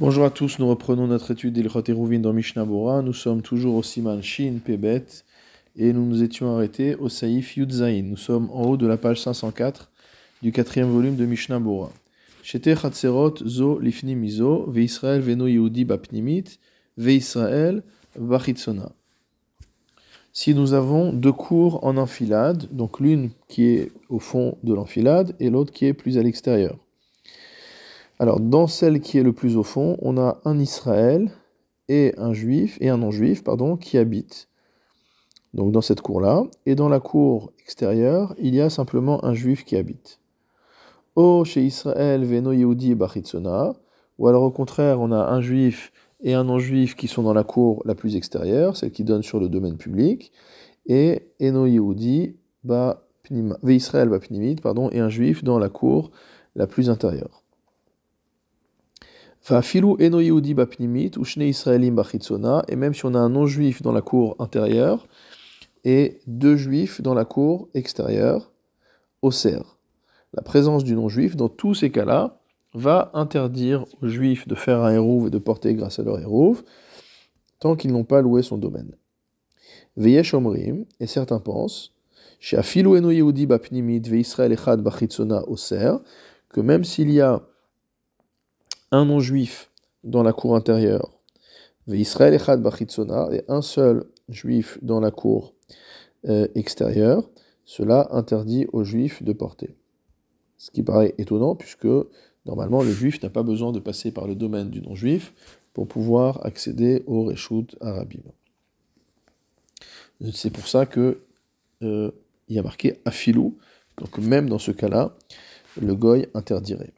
Bonjour à tous, nous reprenons notre étude d'Ilchot Eruvin dans Mishnah. Nous sommes toujours au Siman Shin Pebet et nous nous étions arrêtés au Saïf Yudzaïn. Nous sommes en haut de la page 504 du quatrième volume de Mishnah Bora. Chatzerot Zo Lifni Mizo, Ve Israël Veno Yehudi Bapnimit, Ve Israël Bachitzona. Si nous avons deux cours en enfilade, donc l'une qui est au fond de l'enfilade et l'autre qui est plus à l'extérieur. Alors, dans celle qui est le plus au fond, on a un Israël et un juif, et un non-juif, pardon, qui habitent. Donc, dans cette cour-là. Et dans la cour extérieure, il y a simplement un juif qui habite. O chez Israël, Veno Yehudi Bachitzona. Ou alors, au contraire, on a un juif et un non-juif qui sont dans la cour la plus extérieure, celle qui donne sur le domaine public. Et Eno Yehudi Israël pardon, et un juif dans la cour la plus intérieure. Et même si on a un non-juif dans la cour intérieure et deux juifs dans la cour extérieure, au cerf. La présence du non-juif, dans tous ces cas-là, va interdire aux juifs de faire un hérouve et de porter grâce à leur hérouve, tant qu'ils n'ont pas loué son domaine. Veyesh et certains pensent, chez Afilu eno bapnimit ve Israël echad au que même s'il y a un non-juif dans la cour intérieure, Israël et un seul juif dans la cour euh, extérieure, cela interdit aux juifs de porter. Ce qui paraît étonnant, puisque normalement le juif n'a pas besoin de passer par le domaine du non-juif pour pouvoir accéder au Reshut Arabim. C'est pour ça que euh, il y a marqué Afilou, donc même dans ce cas-là, le goy interdirait.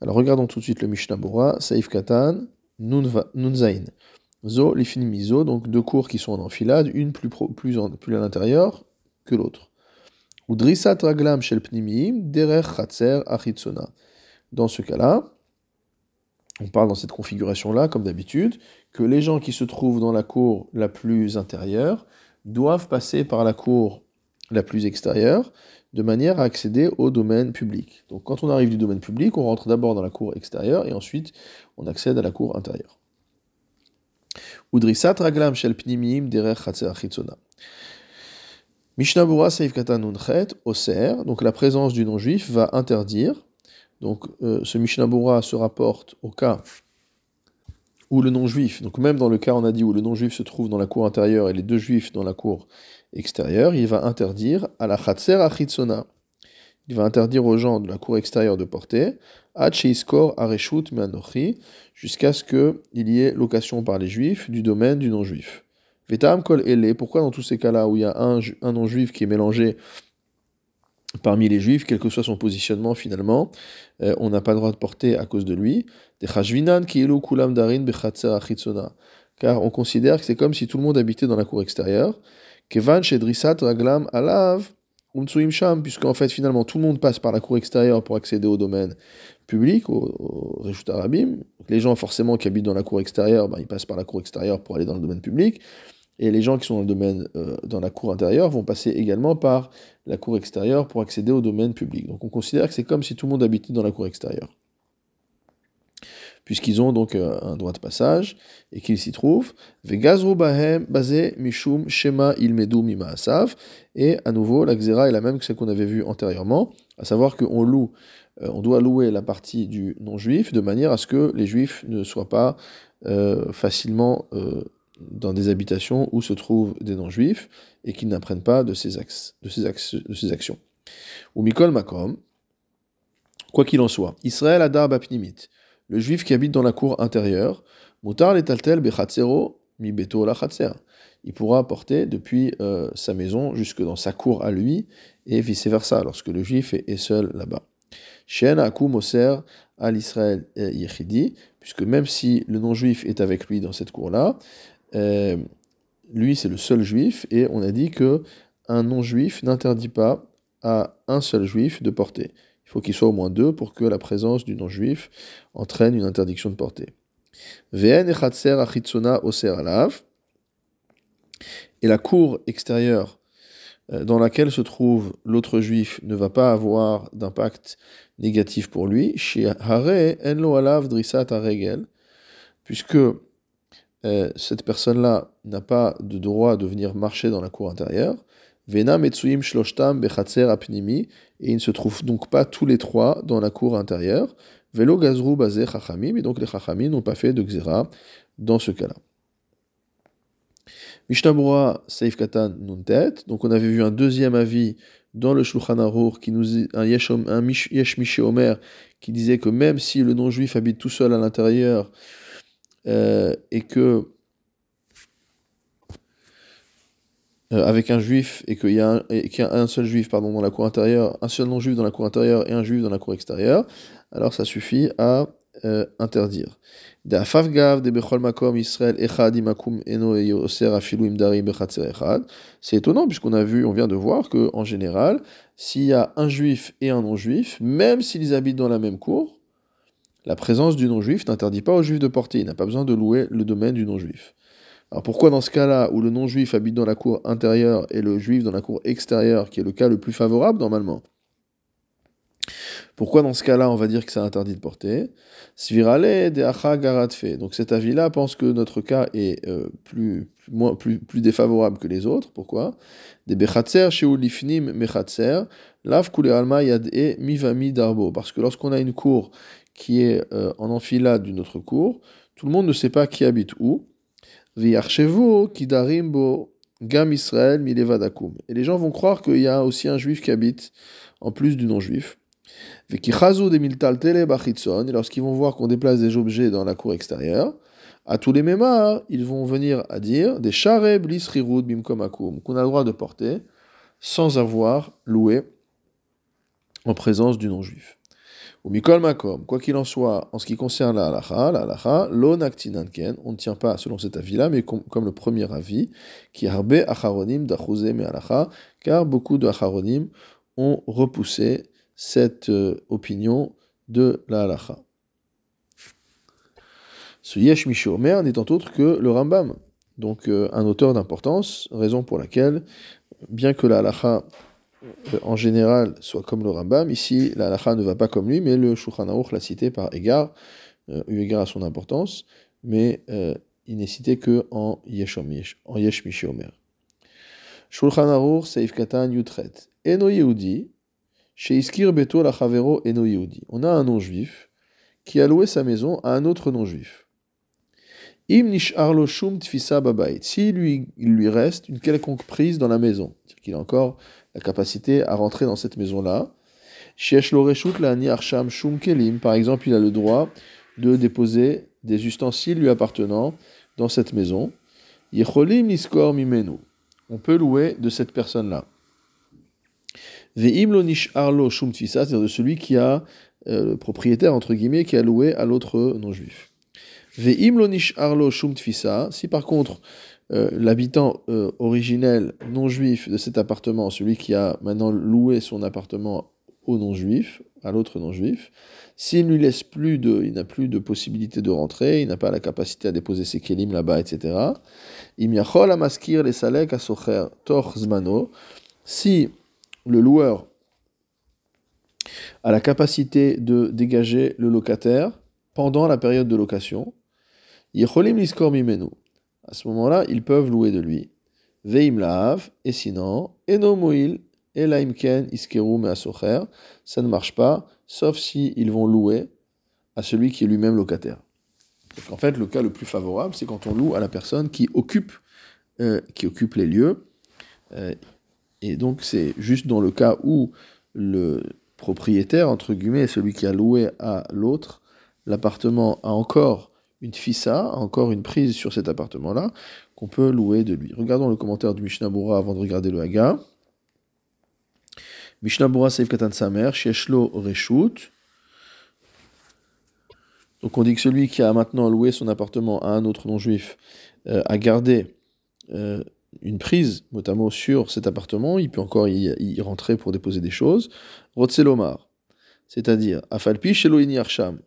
Alors regardons tout de suite le Mishnah Bora, Saif Katan, Nunzain. Zo, les miso, donc deux cours qui sont en enfilade, une plus, plus, plus à l'intérieur que l'autre. Udrisat raglam shel derer chatzer achitsona. Dans ce cas-là, on parle dans cette configuration-là, comme d'habitude, que les gens qui se trouvent dans la cour la plus intérieure doivent passer par la cour la plus extérieure, de manière à accéder au domaine public. Donc quand on arrive du domaine public, on rentre d'abord dans la cour extérieure et ensuite on accède à la cour intérieure. Udrisat raglam shel pnimim Mishnabura Saif Katan Oser, donc la présence du non-juif va interdire. Donc euh, ce Mishnabura se rapporte au cas où le non-juif, donc même dans le cas on a dit où le non-juif se trouve dans la cour intérieure et les deux juifs dans la cour il va interdire à la Khatser Achitsona. Il va interdire aux gens de la cour extérieure de porter, Acheiskor Areshut Meanochi, jusqu'à ce qu'il y ait location par les juifs du domaine du non-juif. Vetam Kol Ele, pourquoi dans tous ces cas-là où il y a un, un non-juif qui est mélangé parmi les juifs, quel que soit son positionnement finalement, euh, on n'a pas le droit de porter à cause de lui? Car on considère que c'est comme si tout le monde habitait dans la cour extérieure. Kevan raglam alav sham, puisqu'en fait finalement tout le monde passe par la cour extérieure pour accéder au domaine public, au, au Arabim. Les gens forcément qui habitent dans la cour extérieure, ben, ils passent par la cour extérieure pour aller dans le domaine public. Et les gens qui sont dans le domaine, euh, dans la cour intérieure, vont passer également par la cour extérieure pour accéder au domaine public. Donc on considère que c'est comme si tout le monde habitait dans la cour extérieure. Puisqu'ils ont donc euh, un droit de passage et qu'ils s'y trouvent. Vegazru bahem basé mishum shema ilmedu mima asav. Et à nouveau, la xéra est la même que celle qu'on avait vue antérieurement, à savoir qu'on loue, euh, on doit louer la partie du non-juif de manière à ce que les juifs ne soient pas facilement dans des habitations où se trouvent des non-juifs et qui n'apprennent pas de ces, de ces actions. Ou Mikol Makom, quoi qu'il en soit, Israël Adar Bapnimit, le juif qui habite dans la cour intérieure, Mutar letaltel bechatzero mi beto Il pourra porter depuis euh, sa maison jusque dans sa cour à lui et vice-versa, lorsque le juif est, seul là-bas. Shen Akum Oser al Israël Yechidi, puisque même si le non-juif est avec lui dans cette cour-là, euh, lui, c'est le seul juif, et on a dit que un non-juif n'interdit pas à un seul juif de porter. Il faut qu'il soit au moins deux pour que la présence du non-juif entraîne une interdiction de porter. Et la cour extérieure euh, dans laquelle se trouve l'autre juif ne va pas avoir d'impact négatif pour lui, puisque euh, cette personne-là n'a pas de droit de venir marcher dans la cour intérieure, Vena Metsuim Shloshtam Apnimi, et ils ne se trouvent donc pas tous les trois dans la cour intérieure. Velo Gazru Bazé Chachamim, et donc les Chachamim n'ont pas fait de Xera dans ce cas-là. Mishnabura Seif Katan Nuntet, donc on avait vu un deuxième avis dans le Shulchan Aruch, qui nous un Yesh, un Omer, qui disait que même si le non-juif habite tout seul à l'intérieur, euh, et que Euh, avec un juif et qu'il y, a un seul juif pardon, dans la cour intérieure, un seul non-juif dans la cour intérieure et un juif dans la cour extérieure, alors ça suffit à euh, interdire. C'est étonnant puisqu'on a vu, on vient de voir que en général, s'il y a un juif et un non-juif, même s'ils habitent dans la même cour, la présence du non-juif n'interdit pas au juif de porter. Il n'a pas besoin de louer le domaine du non-juif. Alors pourquoi dans ce cas-là, où le non-juif habite dans la cour intérieure et le juif dans la cour extérieure, qui est le cas le plus favorable normalement? Pourquoi dans ce cas-là, on va dire que c'est interdit de porter? Svirale de Donc cet avis-là pense que notre cas est euh, plus, défavorable que les autres. Pourquoi? Alma yad e mivami darbo. Parce que lorsqu'on a une cour qui est euh, en enfilade d'une autre cour, tout le monde ne sait pas qui habite où. Et les gens vont croire qu'il y a aussi un juif qui habite en plus du non-juif. Et lorsqu'ils vont voir qu'on déplace des objets dans la cour extérieure, à tous les mêmes ils vont venir à dire des chareb bimkom qu'on a le droit de porter sans avoir loué en présence du non-juif. Ou mikol makom, quoi qu'il en soit, en ce qui concerne la halacha, la halacha, lo naktinanken, on ne tient pas selon cet avis-là, mais comme, le premier avis, qui harbe acharonim d'achouze me halacha, car beaucoup de acharonim ont repoussé cette euh, opinion de la halacha. Ce yesh omer n'étant autre que le Rambam, donc euh, un auteur d'importance, raison pour laquelle, bien que la halacha en général soit comme le Rambam. Ici, la halakha ne va pas comme lui, mais le Shulchan Aruch l'a cité par égard, euh, eu égard à son importance, mais euh, il n'est cité que en Yesh, en Yesh Omer. Shulchan Aruch Seif Katan Yutret. Eno Yehudi, Sheiskir Beto Lachavero Eno Yehudi. On a un non-juif qui a loué sa maison à un autre non-juif. Im Nish'arlo Shum Tfisa Babait. Si lui, il lui reste une quelconque prise dans la maison, c'est-à-dire qu'il a encore la capacité à rentrer dans cette maison-là. Par exemple, il a le droit de déposer des ustensiles lui appartenant dans cette maison. On peut louer de cette personne-là. c'est-à-dire de celui qui a euh, le propriétaire entre guillemets qui a loué à l'autre non-juif. Si par contre euh, l'habitant euh, originel non juif de cet appartement, celui qui a maintenant loué son appartement au non juif, à l'autre non juif, s'il lui laisse plus de, il n'a plus de possibilité de rentrer, il n'a pas la capacité à déposer ses kelim là-bas, etc. Les salek. Si le loueur a la capacité de dégager le locataire pendant la période de location, liskor mimenu à ce moment-là, ils peuvent louer de lui. Veim laav, et sinon, eno moil, elaimken iskeru measocher, ça ne marche pas, sauf si ils vont louer à celui qui est lui-même locataire. en fait, le cas le plus favorable, c'est quand on loue à la personne qui occupe, euh, qui occupe les lieux. Euh, et donc, c'est juste dans le cas où le propriétaire, entre guillemets, celui qui a loué à l'autre, l'appartement a encore une fissa, encore une prise sur cet appartement-là, qu'on peut louer de lui. Regardons le commentaire du Mishnah avant de regarder le Haga. Mishnah Bura Seif Katan Samer, Sheshlo Reshut. Donc on dit que celui qui a maintenant loué son appartement à un autre non-juif euh, a gardé euh, une prise, notamment sur cet appartement, il peut encore y, rentrer pour déposer des choses. Rotselomar, c'est-à-dire Afalpi Sheloini Arsham,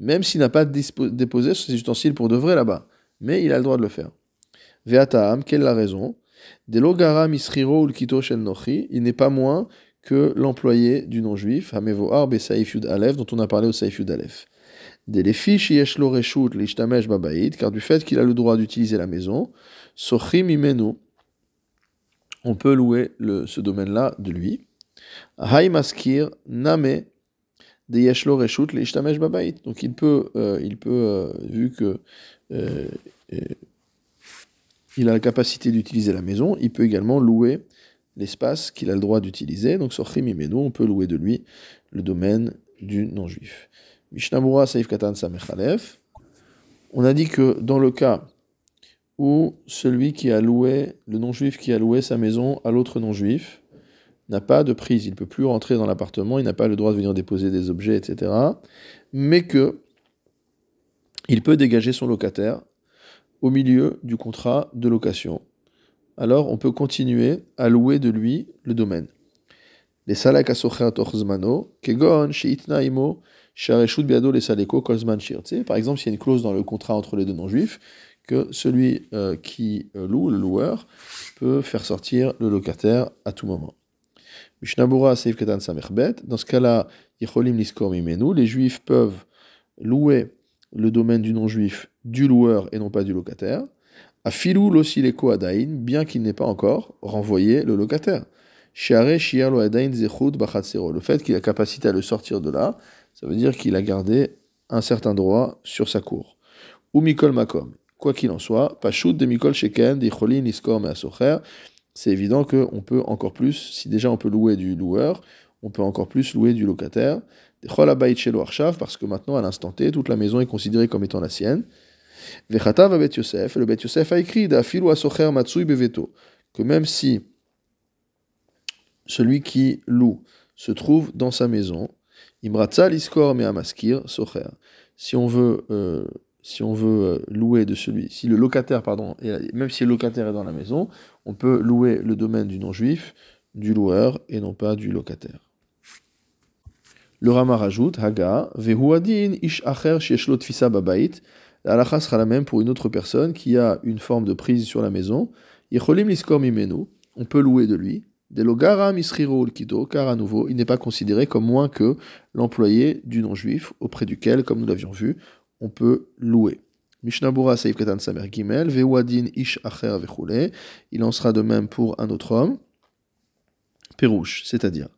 même s'il n'a pas déposé ses ustensiles pour de vrai là-bas. Mais il a le droit de le faire. Ve'ataam, quelle est la raison? Il n'est pas moins que l'employé du non-juif, Hamevoar Besaif Yud Aleph, dont on a parlé au Saif Yud Aleph. Car du fait qu'il a le droit d'utiliser la maison, Sochim Imenu, on peut louer ce domaine-là de lui. Hay Maskir Name de Yeshlo Reshut Lishtamesh Babaïd. Donc il peut, euh, euh, vu que euh, il a la capacité d'utiliser la maison, il peut également louer l'espace qu'il a le droit d'utiliser. Donc sur Chimimenu, on peut louer de lui le domaine du non-juif. Mishnabura Saif Katan Samechalef. On a dit que dans le cas où celui qui a loué, le non-juif qui a loué sa maison à l'autre non-juif, n'a pas de prise, il ne peut plus rentrer dans l'appartement, il n'a pas le droit de venir déposer des objets, etc. Mais que il peut dégager son locataire au milieu du contrat de location. Alors on peut continuer à louer de lui le domaine. Les salak kegon les saleko kozman shir. Par exemple, s'il y a une clause dans le contrat entre les deux non-juifs, que celui euh, qui euh, loue, le loueur, peut faire sortir le locataire à tout moment. Mishnabura seif ketan samerbet. Dans ce cas-là, yicholim liskor mimenu, les juifs peuvent louer le domaine du non-juif du loueur et non pas du locataire. A filou l'osileko adain, bien qu'il n'ait pas encore renvoyé le locataire. Shiare shiar lo adain zechut bachatsero. Le fait qu'il a capacité à le sortir de là, ça veut dire qu'il a gardé un certain droit sur sa cour. Ou mikol makom. Quoi qu'il en soit, pashut de mikol sheken, dicholin iskor measocher. C'est évident qu'on peut encore plus, si déjà on peut louer du loueur, on peut encore plus louer du locataire parce que maintenant, à l'instant T, toute la maison est considérée comme étant la sienne. Vechatav Yosef, le Bet Yosef a écrit que même si celui qui loue se trouve dans sa maison, Imratza Liskor Meamaskir Socher. Si on veut, euh, si on veut euh, louer de celui, si le locataire, pardon, même si le locataire est dans la maison, on peut louer le domaine du non-juif, du loueur, et non pas du locataire. Le Rama rajoute, Haga, Vehuadin ish acher shieshlot fisa babait. La halakha sera la même pour une autre personne qui a une forme de prise sur la maison. Yecholim liskor mimenu. On peut louer de lui. Delogara misriro ulkido, car à nouveau, il n'est pas considéré comme moins que l'employé du non-juif auprès duquel, comme nous l'avions vu, on peut louer. Mishnabura Seif Katan Samer Gimel, Vehuadin ish acher vechule. Il en sera de même pour un autre homme. Pérouche, c'est-à-dire.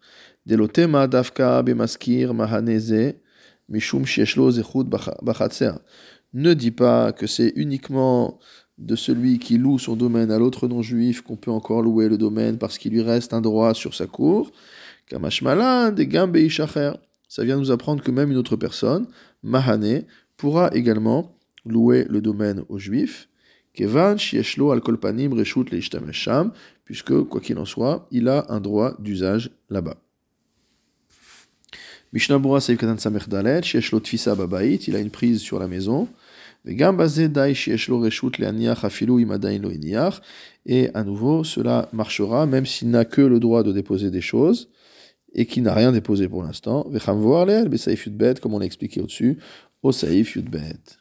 Delotema dafka bemaskir mahaneze mishum shieshlo zechut bachatser. Ne dis pas que c'est uniquement de celui qui loue son domaine à l'autre non-juif qu'on peut encore louer le domaine parce qu'il lui reste un droit sur sa cour. Kamashmalan de gambe Ça vient nous apprendre que même une autre personne, Mahane, pourra également louer le domaine aux juifs. Kevan shieshlo al kolpanim reshut leishtamesham, puisque, quoi qu'il en soit, il a un droit d'usage là-bas. Mishnabura Seif Katan Samer Dalet, Shieshlo Tfisa Babait, il a une prise sur la maison. Et à nouveau, cela marchera même s'il n'a que le droit de déposer des choses et qui n'a rien déposé pour l'instant. Comme on l'a expliqué au-dessus, au Saif Yudbet.